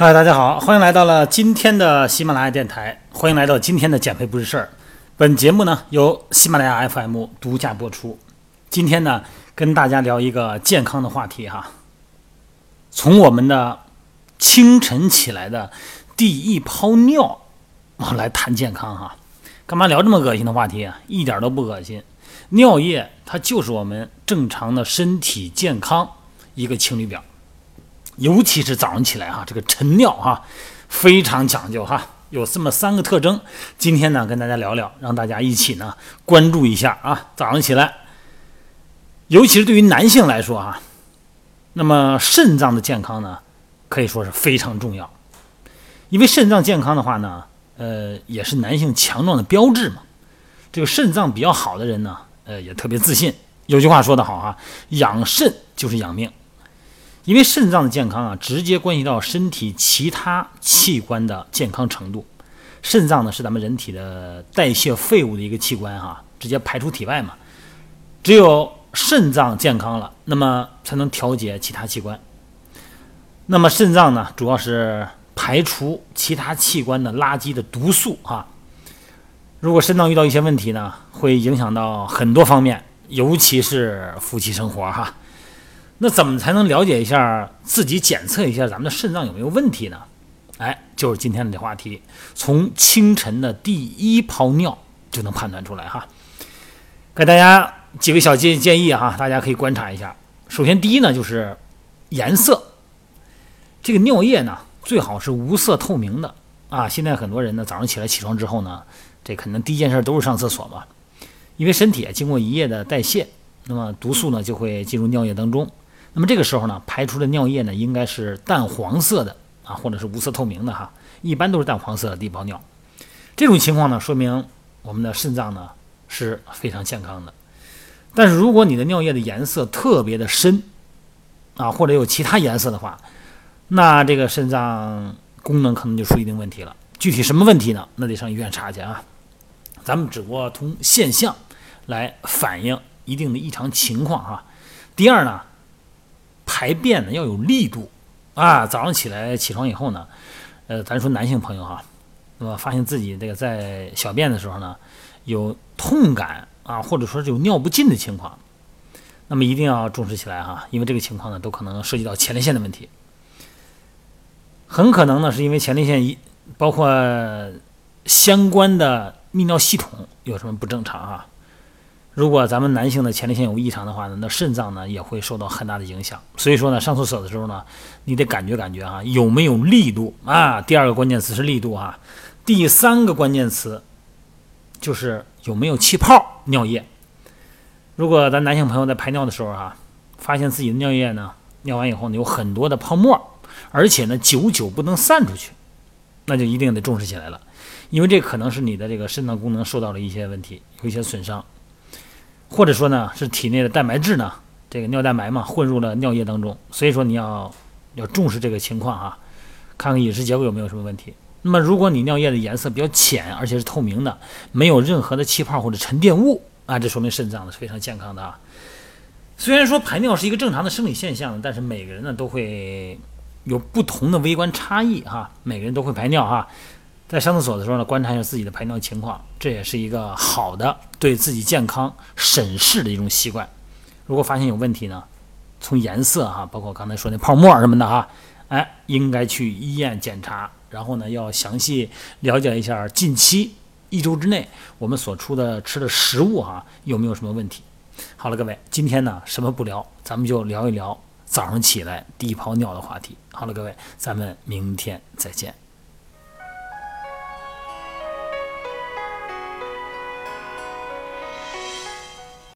嗨，大家好，欢迎来到了今天的喜马拉雅电台，欢迎来到今天的减肥不是事儿。本节目呢由喜马拉雅 FM 独家播出。今天呢跟大家聊一个健康的话题哈，从我们的清晨起来的第一泡尿来谈健康哈。干嘛聊这么恶心的话题啊？一点都不恶心，尿液它就是我们正常的身体健康一个情侣表。尤其是早上起来哈，这个晨尿哈非常讲究哈，有这么三个特征。今天呢，跟大家聊聊，让大家一起呢关注一下啊。早上起来，尤其是对于男性来说哈，那么肾脏的健康呢，可以说是非常重要。因为肾脏健康的话呢，呃，也是男性强壮的标志嘛。这个肾脏比较好的人呢，呃，也特别自信。有句话说得好哈，养肾就是养命。因为肾脏的健康啊，直接关系到身体其他器官的健康程度。肾脏呢是咱们人体的代谢废物的一个器官哈，直接排出体外嘛。只有肾脏健康了，那么才能调节其他器官。那么肾脏呢，主要是排除其他器官的垃圾的毒素哈。如果肾脏遇到一些问题呢，会影响到很多方面，尤其是夫妻生活哈。那怎么才能了解一下自己检测一下咱们的肾脏有没有问题呢？哎，就是今天的这话题，从清晨的第一泡尿就能判断出来哈。给大家几个小建建议哈，大家可以观察一下。首先，第一呢就是颜色，这个尿液呢最好是无色透明的啊。现在很多人呢早上起来起床之后呢，这可能第一件事都是上厕所嘛，因为身体经过一夜的代谢，那么毒素呢就会进入尿液当中。那么这个时候呢，排出的尿液呢，应该是淡黄色的啊，或者是无色透明的哈，一般都是淡黄色的地包尿。这种情况呢，说明我们的肾脏呢是非常健康的。但是如果你的尿液的颜色特别的深啊，或者有其他颜色的话，那这个肾脏功能可能就出一定问题了。具体什么问题呢？那得上医院查去啊。咱们只不过从现象来反映一定的异常情况哈。第二呢。排便呢要有力度啊！早上起来起床以后呢，呃，咱说男性朋友哈，那么发现自己这个在小便的时候呢有痛感啊，或者说是有尿不尽的情况，那么一定要重视起来哈，因为这个情况呢都可能涉及到前列腺的问题，很可能呢是因为前列腺一包括相关的泌尿系统有什么不正常啊。如果咱们男性的前列腺有异常的话呢，那肾脏呢也会受到很大的影响。所以说呢，上厕所的时候呢，你得感觉感觉啊，有没有力度啊？第二个关键词是力度啊。第三个关键词就是有没有气泡尿液。如果咱男性朋友在排尿的时候哈，发现自己的尿液呢，尿完以后呢有很多的泡沫，而且呢久久不能散出去，那就一定得重视起来了，因为这可能是你的这个肾脏功能受到了一些问题，有一些损伤。或者说呢，是体内的蛋白质呢，这个尿蛋白嘛，混入了尿液当中，所以说你要要重视这个情况啊，看看饮食结构有没有什么问题。那么如果你尿液的颜色比较浅，而且是透明的，没有任何的气泡或者沉淀物啊，这说明肾脏呢是非常健康的啊。虽然说排尿是一个正常的生理现象，但是每个人呢都会有不同的微观差异哈，每个人都会排尿哈。在上厕所的时候呢，观察一下自己的排尿情况，这也是一个好的对自己健康审视的一种习惯。如果发现有问题呢，从颜色哈，包括刚才说那泡沫什么的哈，哎，应该去医院检查，然后呢，要详细了解一下近期一周之内我们所出的吃的食物哈有没有什么问题。好了，各位，今天呢什么不聊，咱们就聊一聊早上起来第一泡尿的话题。好了，各位，咱们明天再见。